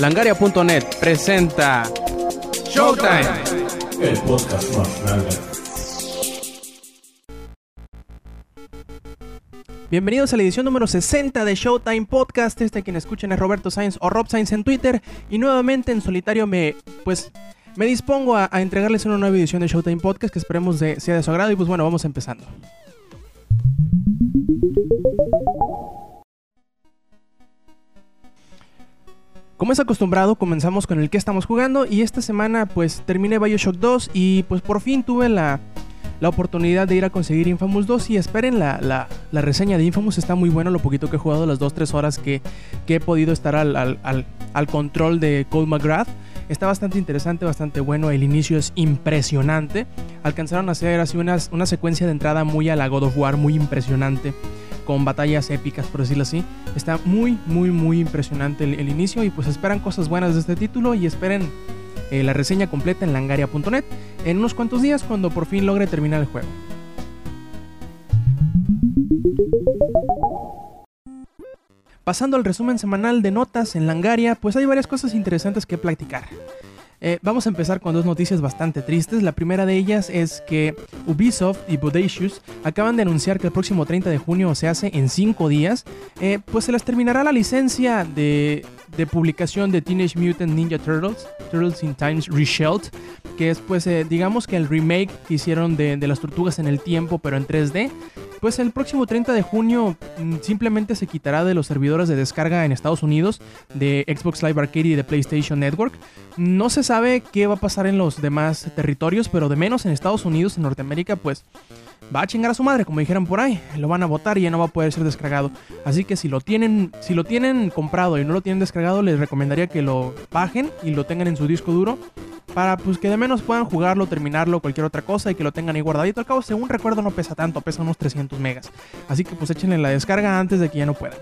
Langaria.net presenta Showtime, el podcast más grande. Bienvenidos a la edición número 60 de Showtime Podcast. Este quien escuchen es Roberto Sainz o Rob Sainz en Twitter. Y nuevamente en solitario me, pues, me dispongo a, a entregarles una nueva edición de Showtime Podcast que esperemos de, sea de su agrado. Y pues bueno, vamos empezando. Como es acostumbrado, comenzamos con el que estamos jugando y esta semana pues terminé Bioshock 2 y pues por fin tuve la, la oportunidad de ir a conseguir Infamous 2 y esperen la, la, la, reseña de Infamous, está muy bueno lo poquito que he jugado, las 2-3 horas que, que, he podido estar al, al, al, control de Cole McGrath. Está bastante interesante, bastante bueno, el inicio es impresionante. Alcanzaron a hacer así una, una secuencia de entrada muy a la God muy impresionante con batallas épicas, por decirlo así. Está muy, muy, muy impresionante el, el inicio y pues esperan cosas buenas de este título y esperen eh, la reseña completa en langaria.net en unos cuantos días cuando por fin logre terminar el juego. Pasando al resumen semanal de notas en Langaria, pues hay varias cosas interesantes que platicar. Eh, vamos a empezar con dos noticias bastante tristes. La primera de ellas es que Ubisoft y Bodacious acaban de anunciar que el próximo 30 de junio, se hace en 5 días, eh, pues se les terminará la licencia de, publicación de Teenage Mutant Ninja Turtles, Turtles in Times Reshelled, que es pues eh, digamos que el remake que hicieron de, de las tortugas en el tiempo, pero en 3D. Pues el próximo 30 de junio mm, simplemente se quitará de los servidores de descarga en Estados Unidos de Xbox Live Arcade y de PlayStation Network. No se sabe qué va a pasar en los demás territorios, pero de menos en Estados Unidos, en Norteamérica, pues va a chingar a su madre, como dijeron por ahí. Lo van a votar y ya no va a poder ser descargado. Así que si lo tienen, si lo tienen comprado y no lo tienen descargado, les recomendaría que lo bajen y lo tengan en su disco duro para pues que de menos puedan jugarlo, terminarlo, cualquier otra cosa y que lo tengan ahí guardadito. Al cabo, según recuerdo, no pesa tanto, pesa unos 300 megas. Así que pues échenle la descarga antes de que ya no puedan.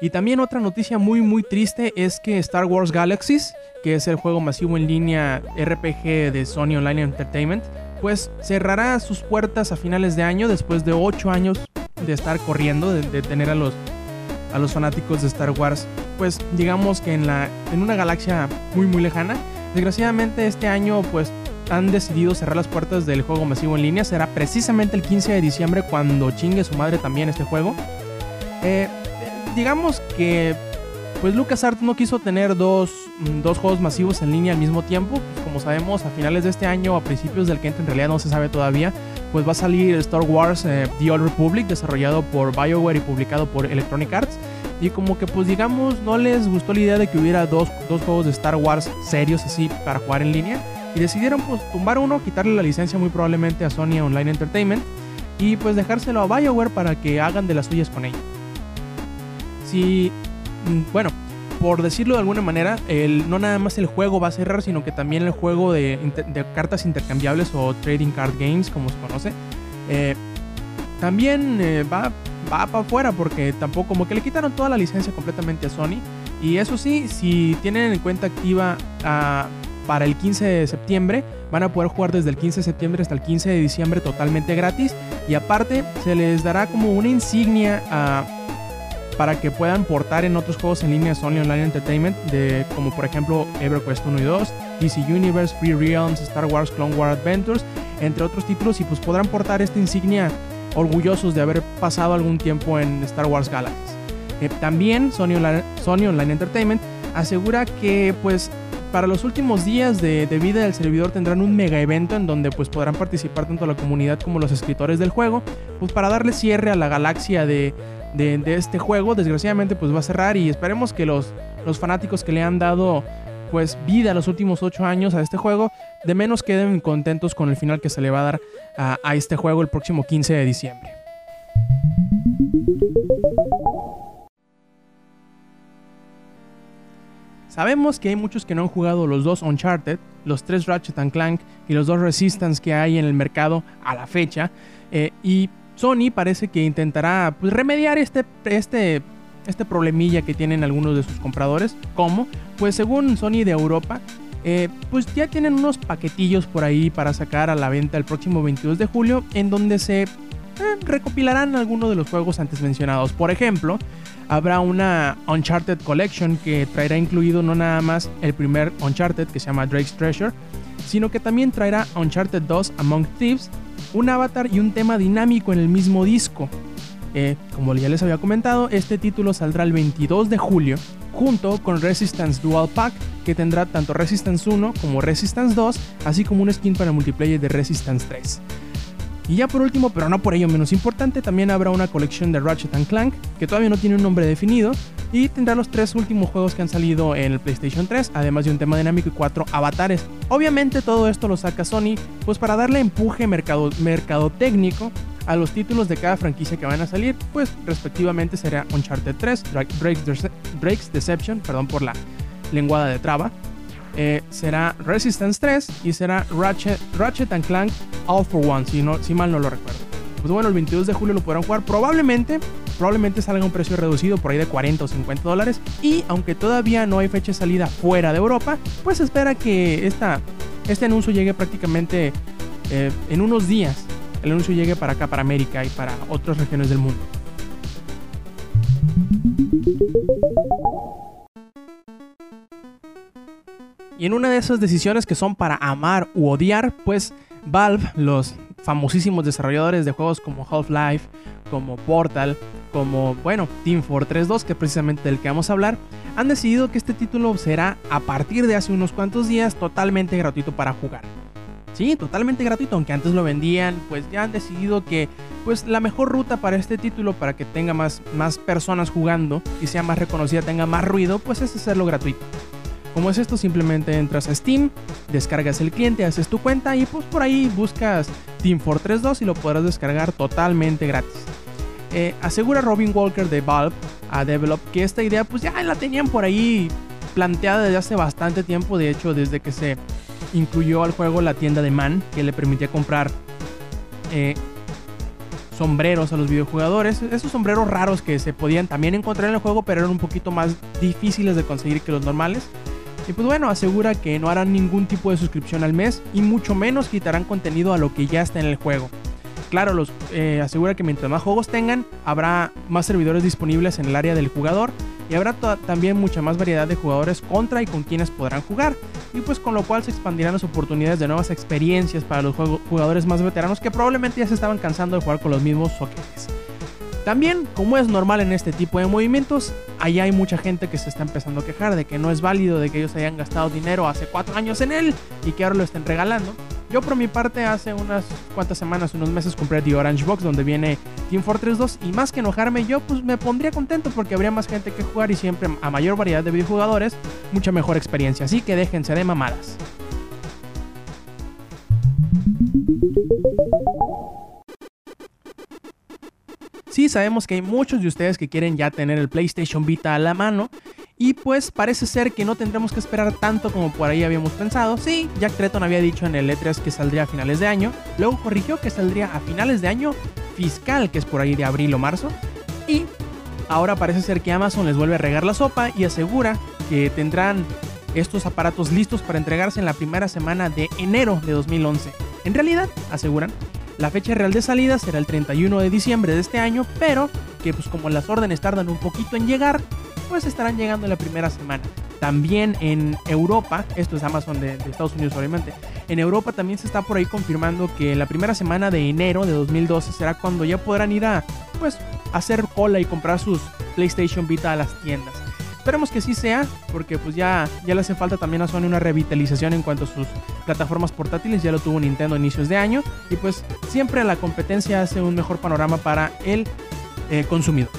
Y también otra noticia muy muy triste es que Star Wars Galaxies, que es el juego masivo en línea RPG de Sony Online Entertainment, pues cerrará sus puertas a finales de año después de 8 años de estar corriendo, de, tener a los, a los fanáticos de Star Wars, pues digamos que en, la, en una galaxia muy muy lejana. Desgraciadamente este año pues han decidido cerrar las puertas del juego masivo en línea. Será precisamente el 15 de diciembre cuando chingue su madre también este juego. Eh, digamos que pues LucasArts no quiso tener dos, dos, juegos masivos en línea al mismo tiempo. Pues como sabemos, a finales de este año o a principios del que en realidad no se sabe todavía, pues va a salir Star Wars eh, The Old Republic, desarrollado por BioWare y publicado por Electronic Arts. Y como que pues digamos no les gustó la idea de que hubiera dos, dos juegos de Star Wars serios así para jugar en línea. Y decidieron pues tumbar uno, quitarle la licencia muy probablemente a Sony Online Entertainment. Y pues dejárselo a BioWare para que hagan de las suyas con ello. Si, bueno, por decirlo de alguna manera, el, no nada más el juego va a cerrar, sino que también el juego de, cartas intercambiables o trading card games, como se conoce, eh, también eh, va, va para afuera porque tampoco, como que le quitaron toda la licencia completamente a Sony. Y eso sí, si tienen en cuenta activa a, para el 15 de septiembre, van a poder jugar desde el 15 de septiembre hasta el 15 de diciembre totalmente gratis. Y aparte, se les dará como una insignia a para que puedan portar en otros juegos en línea Sony Online Entertainment, de, como por ejemplo EverQuest 1 y 2, DC Universe, Free Realms, Star Wars Clone War Adventures, entre otros títulos, y pues podrán portar esta insignia orgullosos de haber pasado algún tiempo en Star Wars Galaxies. Eh, también Sony Online, Sony Online Entertainment asegura que pues para los últimos días de, de, vida del servidor tendrán un mega evento en donde pues podrán participar tanto la comunidad como los escritores del juego, pues para darle cierre a la galaxia de, de, este juego. Desgraciadamente pues va a cerrar y esperemos que los, los fanáticos que le han dado pues vida los últimos 8 años a este juego, de menos queden contentos con el final que se le va a dar a, a este juego el próximo 15 de diciembre. Sabemos que hay muchos que no han jugado los dos Uncharted, los tres Ratchet and Clank y los dos Resistance que hay en el mercado a la fecha. Eh, y Sony parece que intentará pues, remediar este, este, este problemilla que tienen algunos de sus compradores. ¿Cómo? Pues según Sony de Europa, eh, pues ya tienen unos paquetillos por ahí para sacar a la venta el próximo 22 de julio en donde se eh, recopilarán algunos de los juegos antes mencionados. Por ejemplo, habrá una Uncharted Collection que traerá incluido no nada más el primer Uncharted que se llama Drake's Treasure, sino que también traerá Uncharted 2 Among Thieves, un avatar y un tema dinámico en el mismo disco. Eh, como ya les había comentado, este título saldrá el 22 de julio junto con Resistance Dual Pack que tendrá tanto Resistance 1 como Resistance 2, así como un skin para multiplayer de Resistance 3. Y ya por último, pero no por ello menos importante, también habrá una colección de Ratchet Clank, que todavía no tiene un nombre definido, y tendrá los tres últimos juegos que han salido en el PlayStation 3, además de un tema dinámico y cuatro avatares. Obviamente todo esto lo saca Sony, pues para darle empuje mercado, técnico a los títulos de cada franquicia que van a salir, pues respectivamente será Uncharted 3, Drake's, Deception, perdón por la lenguada de traba, eh, será Resistance 3 y será Ratchet, Ratchet and Clank All for One, si, no, si mal no lo recuerdo. Pues bueno, el 22 de julio lo podrán jugar. Probablemente, probablemente salga a un precio reducido por ahí de 40 o 50 dólares. Y aunque todavía no hay fecha de salida fuera de Europa, pues espera que esta, este anuncio llegue prácticamente eh, en unos días. El anuncio llegue para acá, para América y para otras regiones del mundo. Y en una de esas decisiones que son para amar u odiar, pues Valve, los famosísimos desarrolladores de juegos como Half-Life, como Portal, como, bueno, Team Fortress 2, que es precisamente del que vamos a hablar, han decidido que este título será a partir de hace unos cuantos días totalmente gratuito para jugar. Sí, totalmente gratuito, aunque antes lo vendían, pues ya han decidido que pues la mejor ruta para este título para que tenga más, más personas jugando y sea más reconocida, tenga más ruido, pues es hacerlo gratuito. ¿Cómo es esto? Simplemente entras a Steam, descargas el cliente, haces tu cuenta y pues por ahí buscas Team Fortress 2 y lo podrás descargar totalmente gratis. Eh, asegura Robin Walker de Valve a Develop que esta idea pues ya la tenían por ahí planteada desde hace bastante tiempo, de hecho desde que se incluyó al juego la tienda de Man que le permitía comprar eh, sombreros a los videojugadores, esos sombreros raros que se podían también encontrar en el juego pero eran un poquito más difíciles de conseguir que los normales. Y pues bueno, asegura que no harán ningún tipo de suscripción al mes y mucho menos quitarán contenido a lo que ya está en el juego. Claro, los, eh, asegura que mientras más juegos tengan, habrá más servidores disponibles en el área del jugador y habrá también mucha más variedad de jugadores contra y con quienes podrán jugar. Y pues con lo cual se expandirán las oportunidades de nuevas experiencias para los jugadores más veteranos que probablemente ya se estaban cansando de jugar con los mismos soquetes. También, como es normal en este tipo de movimientos, allá hay mucha gente que se está empezando a quejar de que no es válido, de que ellos hayan gastado dinero hace cuatro años en él y que ahora lo estén regalando. Yo por mi parte hace unas cuantas semanas, unos meses compré The Orange Box donde viene Team Fortress 2 y más que enojarme yo pues me pondría contento porque habría más gente que jugar y siempre a mayor variedad de videojugadores mucha mejor experiencia. Así que déjense de mamadas. Sí, sabemos que hay muchos de ustedes que quieren ya tener el PlayStation Vita a la mano. Y pues parece ser que no tendremos que esperar tanto como por ahí habíamos pensado. Sí, Jack Tretton había dicho en el E3 que saldría a finales de año. Luego corrigió que saldría a finales de año fiscal, que es por ahí de abril o marzo. Y ahora parece ser que Amazon les vuelve a regar la sopa y asegura que tendrán estos aparatos listos para entregarse en la primera semana de enero de 2011. En realidad, aseguran, la fecha real de salida será el 31 de diciembre de este año, pero que pues como las órdenes tardan un poquito en llegar, pues estarán llegando en la primera semana. También en Europa, esto es Amazon de, Estados Unidos obviamente, en Europa también se está por ahí confirmando que la primera semana de enero de 2012 será cuando ya podrán ir a pues hacer cola y comprar sus PlayStation Vita a las tiendas. Esperemos que sí sea, porque pues ya, ya le hace falta también a Sony una revitalización en cuanto a sus plataformas portátiles, ya lo tuvo Nintendo a inicios de año, y pues siempre la competencia hace un mejor panorama para el eh, consumidor.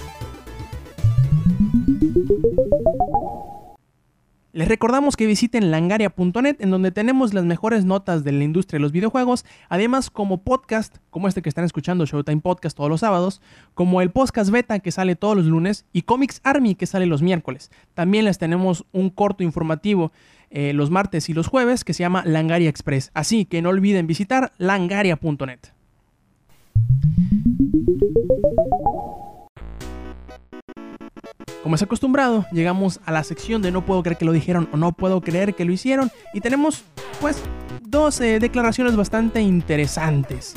Les recordamos que visiten langaria.net en donde tenemos las mejores notas de la industria de los videojuegos, además como podcast, como este que están escuchando, Showtime Podcast todos los sábados, como el podcast beta que sale todos los lunes y Comics Army que sale los miércoles. También les tenemos un corto informativo eh, los martes y los jueves que se llama Langaria Express, así que no olviden visitar langaria.net. Como es acostumbrado, llegamos a la sección de no puedo creer que lo dijeron o no puedo creer que lo hicieron y tenemos pues dos declaraciones bastante interesantes.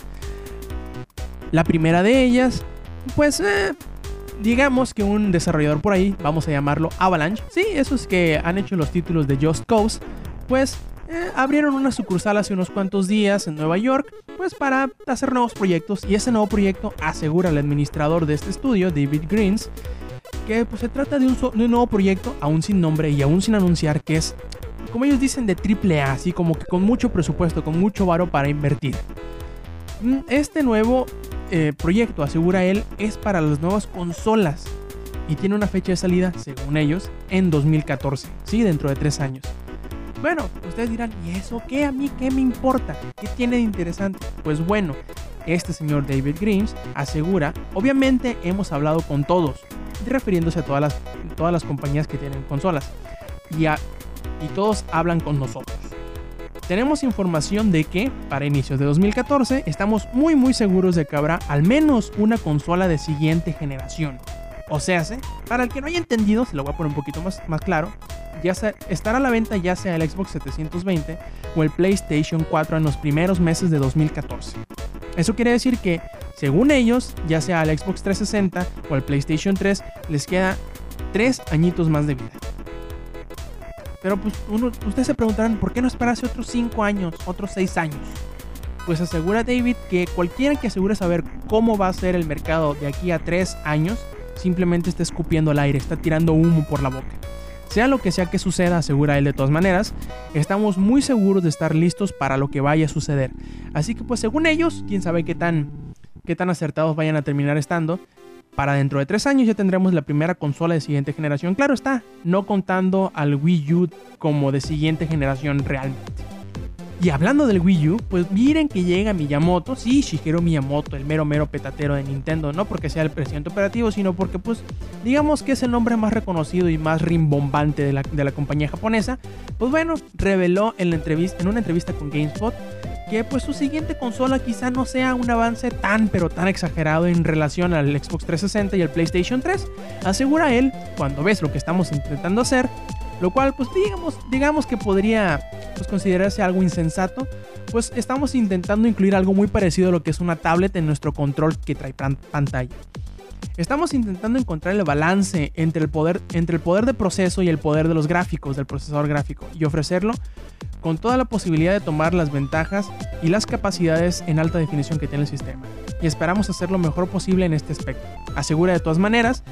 La primera de ellas, pues eh, digamos que un desarrollador por ahí, vamos a llamarlo Avalanche, sí, esos que han hecho los títulos de Just Cause, pues eh, abrieron una sucursal hace unos cuantos días en Nueva York, pues para hacer nuevos proyectos y ese nuevo proyecto asegura al administrador de este estudio, David Greens, que pues, se trata de un, nuevo proyecto aún sin nombre y aún sin anunciar que es, como ellos dicen, de triple A, así como que con mucho presupuesto, con mucho varo para invertir. Mm, este nuevo eh, proyecto, asegura él, es para las nuevas consolas y tiene una fecha de salida, según ellos, en 2014, sí, dentro de tres años. Bueno, ustedes dirán, ¿y eso qué? ¿A mí qué me importa? ¿Qué tiene de interesante? Pues bueno, este señor David Greens asegura, obviamente hemos hablado con todos, refiriéndose a todas las, todas las compañías que tienen consolas, y, y todos hablan con nosotros tenemos información de que para inicios de 2014 estamos muy muy seguros de que habrá al menos una consola de siguiente generación. O sea, para el que no haya entendido, se lo voy a poner un poquito más, más claro, ya estará a la venta ya sea el Xbox 720 o el PlayStation 4 en los primeros meses de 2014. Eso quiere decir que, según ellos, ya sea el Xbox 360 o el PlayStation 3, les queda 3 añitos más de vida. Pero pues ustedes se preguntarán, ¿por qué no esperarse otros 5 años, otros 6 años? Pues asegura David que cualquiera que asegure saber cómo va a ser el mercado de aquí a 3 años, simplemente está escupiendo al aire, está tirando humo por la boca. Sea lo que sea que suceda, asegura él de todas maneras, estamos muy seguros de estar listos para lo que vaya a suceder. Así que pues según ellos, quién sabe qué tan, qué tan acertados vayan a terminar estando, para dentro de tres años ya tendremos la primera consola de siguiente generación. Claro está, no contando al Wii U como de siguiente generación realmente. Y hablando del Wii U, pues miren que llega Miyamoto, sí, Shigeru Miyamoto, el mero mero petatero de Nintendo, no porque sea el presidente operativo, sino porque pues digamos que es el nombre más reconocido y más rimbombante de la, de la compañía japonesa, pues bueno, reveló en, la entrevista, en una entrevista con GameSpot que pues su siguiente consola quizá no sea un avance tan pero tan exagerado en relación al Xbox 360 y al PlayStation 3, asegura él cuando ves lo que estamos intentando hacer, lo cual pues digamos, digamos que podría pues, considerarse algo insensato, pues estamos intentando incluir algo muy parecido a lo que es una tablet en nuestro control que trae pantalla. Estamos intentando encontrar el balance entre el, poder, entre el poder de proceso y el poder de los gráficos, del procesador gráfico, y ofrecerlo con toda la posibilidad de tomar las ventajas y las capacidades en alta definición que tiene el sistema. Y esperamos hacer lo mejor posible en este aspecto. Asegura de todas maneras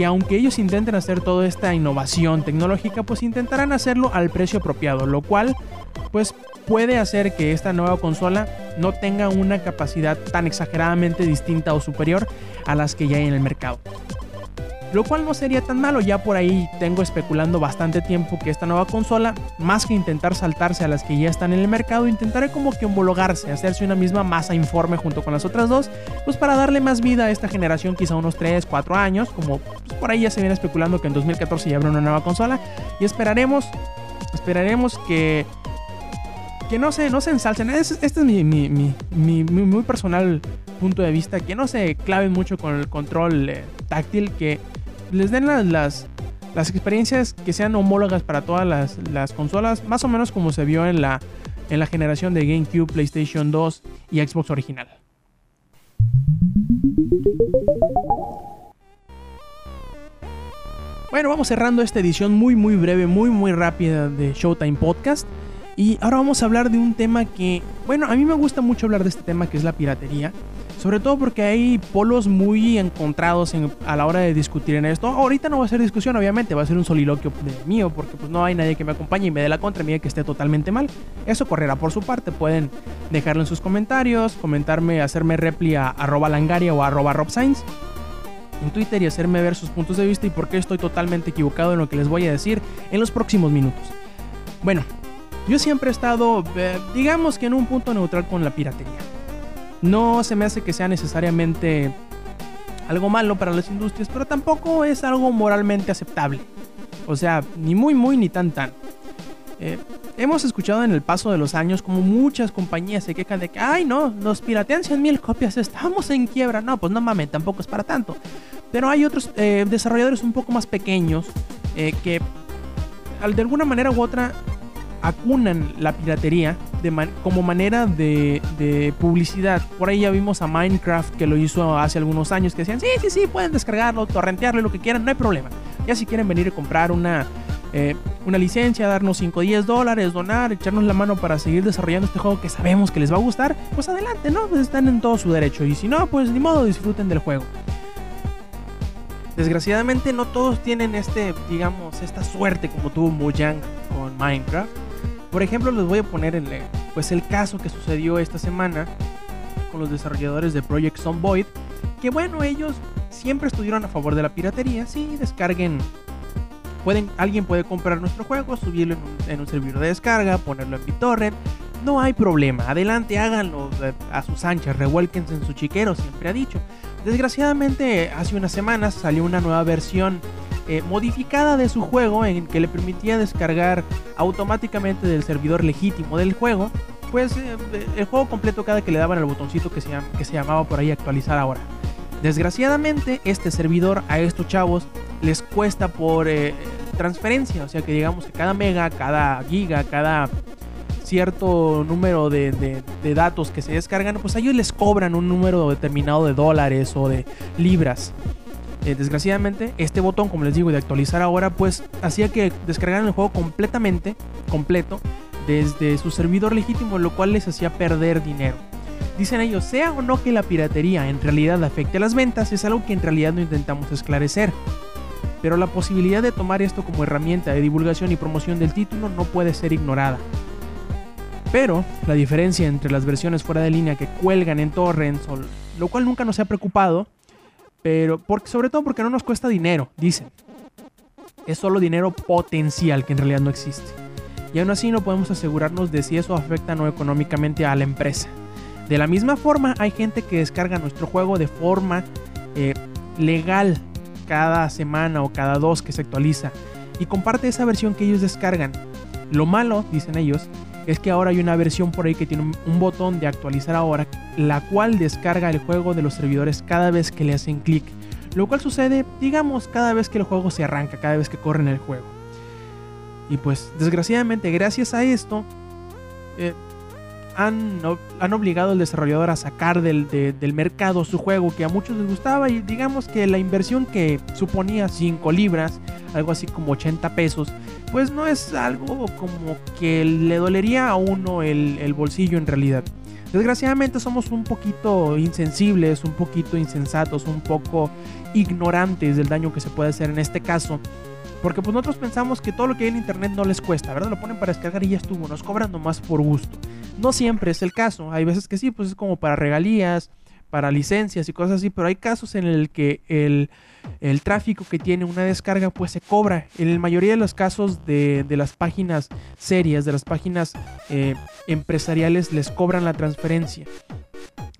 que aunque ellos intenten hacer toda esta innovación tecnológica, pues intentarán hacerlo al precio apropiado, lo cual pues puede hacer que esta nueva consola no tenga una capacidad tan exageradamente distinta o superior a las que ya hay en el mercado. Lo cual no sería tan malo, ya por ahí tengo especulando bastante tiempo que esta nueva consola, más que intentar saltarse a las que ya están en el mercado, intentaré como que homologarse, hacerse una misma masa informe junto con las otras dos, pues para darle más vida a esta generación, quizá unos 3, 4 años, como pues, por ahí ya se viene especulando que en 2014 ya habrá una nueva consola, y esperaremos, esperaremos que que no se, no se ensalcen. Este es mi, muy personal punto de vista. Que no se claven mucho con el control eh, táctil. Que les den las, las, experiencias que sean homólogas para todas las, consolas. Más o menos como se vio en la, en la generación de GameCube, PlayStation 2 y Xbox original. Bueno, vamos cerrando esta edición muy muy breve, muy muy rápida de Showtime Podcast. Y ahora vamos a hablar de un tema que, bueno, a mí me gusta mucho hablar de este tema que es la piratería. Sobre todo porque hay polos muy encontrados a la hora de discutir en esto. Ahorita no va a ser discusión, obviamente, va a ser un soliloquio mío, porque pues no hay nadie que me acompañe y me dé la contra, mí que esté totalmente mal. Eso correrá por su parte. Pueden dejarlo en sus comentarios, comentarme, hacerme repli a langaria o arroba robscience en Twitter y hacerme ver sus puntos de vista y por qué estoy totalmente equivocado en lo que les voy a decir en los próximos minutos. Bueno, yo siempre he estado, eh, digamos que en un punto neutral con la piratería. No se me hace que sea necesariamente algo malo para las industrias, pero tampoco es algo moralmente aceptable. O sea, ni muy muy ni tan tan. Eh, hemos escuchado en el paso de los años como muchas compañías se quejan de que, ay no, nos piratean 100 mil copias, estamos en quiebra. No, pues no mames, tampoco es para tanto. Pero hay otros eh, desarrolladores un poco más pequeños que de alguna manera u otra acunan la piratería como manera de, de publicidad. Por ahí ya vimos a Minecraft que lo hizo hace algunos años, que decían, sí, sí, sí, pueden descargarlo, torrentearlo, lo que quieran, no hay problema. Ya si quieren venir y comprar una, eh, una licencia, darnos 5 o 10 dólares, donar, echarnos la mano para seguir desarrollando este juego que sabemos que les va a gustar, pues adelante, ¿no? Pues están en todo su derecho. Y si no, pues ni modo, disfruten del juego. Desgraciadamente no todos tienen este, digamos, esta suerte como tuvo Mojang con Minecraft. Por ejemplo, les voy a poner el, eh, pues el caso que sucedió esta semana con los desarrolladores de Project Zomboid, que bueno, ellos siempre estuvieron a favor de la piratería, sí, descarguen. Pueden alguien puede comprar nuestro juego, subirlo en un, servidor de descarga, ponerlo en BitTorrent, no hay problema, adelante, háganlo eh, a sus anchas, revuélquense en su chiquero, siempre ha dicho. Desgraciadamente, hace unas semanas salió una nueva versión eh, modificada de su juego en que le permitía descargar automáticamente del servidor legítimo del juego, pues eh, el juego completo cada que le daban el botoncito que se, que se llamaba por ahí actualizar ahora. Desgraciadamente, este servidor a estos chavos les cuesta por eh, transferencia, o sea que digamos que cada mega, cada giga, cada cierto número de, de- de datos que se descargan, pues a ellos les cobran un número determinado de dólares o de libras. Eh, desgraciadamente, este botón, como les digo, de actualizar ahora, pues hacía que descargaran el juego completamente, completo, desde su servidor legítimo, lo cual les hacía perder dinero. Dicen ellos, sea o no que la piratería en realidad afecte a las ventas, es algo que en realidad no intentamos esclarecer. Pero la posibilidad de tomar esto como herramienta de divulgación y promoción del título no puede ser ignorada. Pero la diferencia entre las versiones fuera de línea que cuelgan en torrents, lo cual nunca nos ha preocupado, pero porque, sobre todo porque no nos cuesta dinero, dicen. Es solo dinero potencial que en realidad no existe. Y aún así no podemos asegurarnos de si eso afecta no económicamente a la empresa. De la misma forma, hay gente que descarga nuestro juego de forma eh, legal cada semana o cada dos que se actualiza y comparte esa versión que ellos descargan. Lo malo, dicen ellos, es que ahora hay una versión por ahí que tiene un, botón de actualizar ahora, la cual descarga el juego de los servidores cada vez que le hacen clic. Lo cual sucede, digamos, cada vez que el juego se arranca, cada vez que corren el juego. Y pues, desgraciadamente, gracias a esto, eh, han, obligado al desarrollador a sacar del, de- del mercado su juego que a muchos les gustaba y digamos que la inversión que suponía 5 libras, algo así como 80 pesos, pues no es algo como que le dolería a uno el, el bolsillo en realidad. Desgraciadamente somos un poquito insensibles, un poquito insensatos, un poco ignorantes del daño que se puede hacer en este caso. Porque pues nosotros pensamos que todo lo que hay en internet no les cuesta, ¿verdad? Lo ponen para descargar y ya estuvo, nos cobran nomás por gusto. No siempre es el caso, hay veces que sí, pues es como para regalías, para licencias y cosas así, pero hay casos en el que el, el tráfico que tiene una descarga pues se cobra. En la mayoría de los casos de, de las páginas serias, de las páginas eh, empresariales, les cobran la transferencia.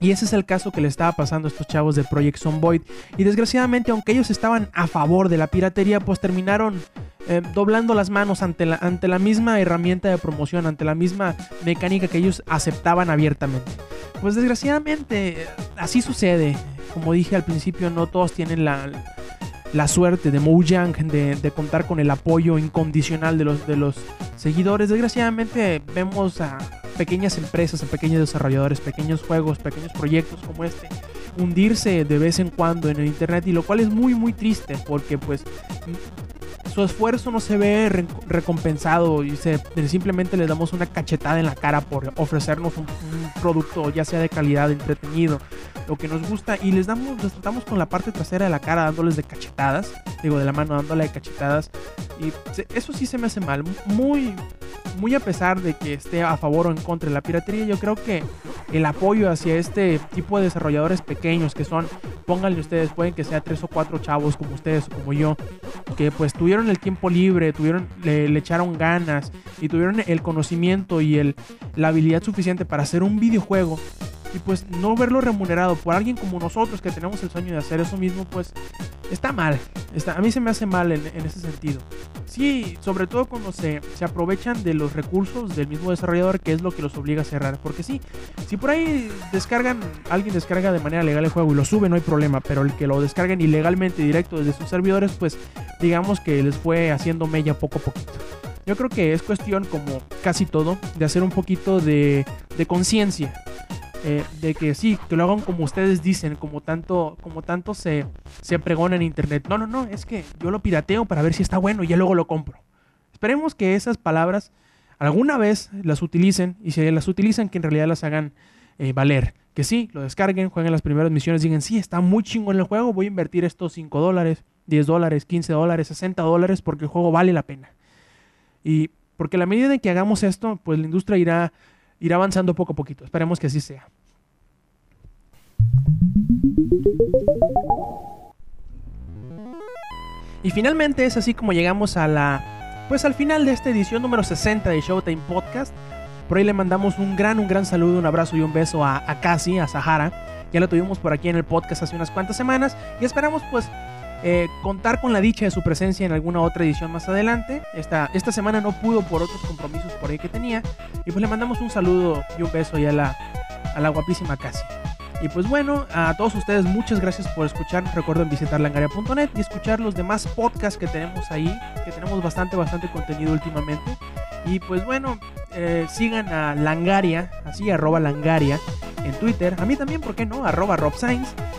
Y ese es el caso que le estaba pasando a estos chavos de Project Zomboid. Y desgraciadamente, aunque ellos estaban a favor de la piratería, pues terminaron eh, doblando las manos ante la, ante la misma herramienta de promoción, ante la misma mecánica que ellos aceptaban abiertamente. Pues desgraciadamente, así sucede. Como dije al principio, no todos tienen la, la suerte de Mojang de, de contar con el apoyo incondicional de los, de los seguidores. Desgraciadamente, vemos a pequeñas empresas, a pequeños desarrolladores, pequeños juegos, pequeños proyectos como este hundirse de vez en cuando en el internet y lo cual es muy muy triste porque pues su esfuerzo no se ve re- recompensado y se, simplemente les damos una cachetada en la cara por ofrecernos un, un producto ya sea de calidad, entretenido, lo que nos gusta y les damos, les tratamos con la parte trasera de la cara dándoles de cachetadas, digo de la mano dándole de cachetadas y eso sí se me hace mal, muy muy a pesar de que esté a favor o en contra de la piratería, yo creo que el apoyo hacia este tipo de desarrolladores pequeños que son, pónganle ustedes, pueden que sea tres o cuatro chavos como ustedes o como yo, que pues tuvieron el tiempo libre, tuvieron, le, le echaron ganas y tuvieron el conocimiento y el, la habilidad suficiente para hacer un videojuego y pues no verlo remunerado por alguien como nosotros que tenemos el sueño de hacer eso mismo, pues está mal. Está, a mí se me hace mal en, en ese sentido. Sí, sobre todo cuando se, se aprovechan de los recursos del mismo desarrollador, que es lo que los obliga a cerrar. Porque sí, si por ahí descargan, alguien descarga de manera legal el juego y lo sube, no hay problema. Pero el que lo descarguen ilegalmente directo desde sus servidores, pues digamos que les fue haciendo mella poco a poquito. Yo creo que es cuestión, como casi todo, de hacer un poquito de, de conciencia. Eh, de que sí, que lo hagan como ustedes dicen, como tanto, como tanto se, se pregona en internet. No, no, no, es que yo lo pirateo para ver si está bueno y ya luego lo compro. Esperemos que esas palabras alguna vez las utilicen y si las utilizan que en realidad las hagan eh, valer. Que sí, lo descarguen, jueguen las primeras misiones, digan, sí, está muy chingo en el juego, voy a invertir estos 5 dólares, 10 dólares, 15 dólares, 60 dólares porque el juego vale la pena. Y porque a la medida en que hagamos esto, pues la industria irá, irá avanzando poco a poquito. Esperemos que así sea. Y finalmente es así como llegamos a la pues al final de esta edición número 60 de Showtime Podcast. Por ahí le mandamos un gran, un gran saludo, un abrazo y un beso a, a Casi, a Sahara. Ya lo tuvimos por aquí en el podcast hace unas cuantas semanas y esperamos pues eh, contar con la dicha de su presencia en alguna otra edición más adelante. Esta, esta semana no pudo por otros compromisos por ahí que tenía. Y pues le mandamos un saludo y un beso ya a la, a la guapísima Casi. Y pues bueno, a todos ustedes muchas gracias por escuchar. Recuerden visitar langaria.net y escuchar los demás podcasts que tenemos ahí, que tenemos bastante, bastante contenido últimamente. Y pues bueno, eh, sigan a Langaria, así arroba Langaria en Twitter. A mí también, ¿por qué no? Arroba Rob.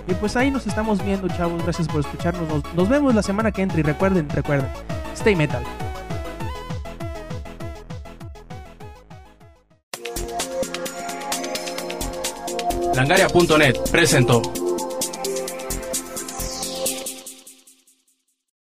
Y pues ahí nos estamos viendo, chavos. Gracias por escucharnos. Nos, nos vemos la semana que entra. Y recuerden, recuerden, stay metal. Langaria.net presentó.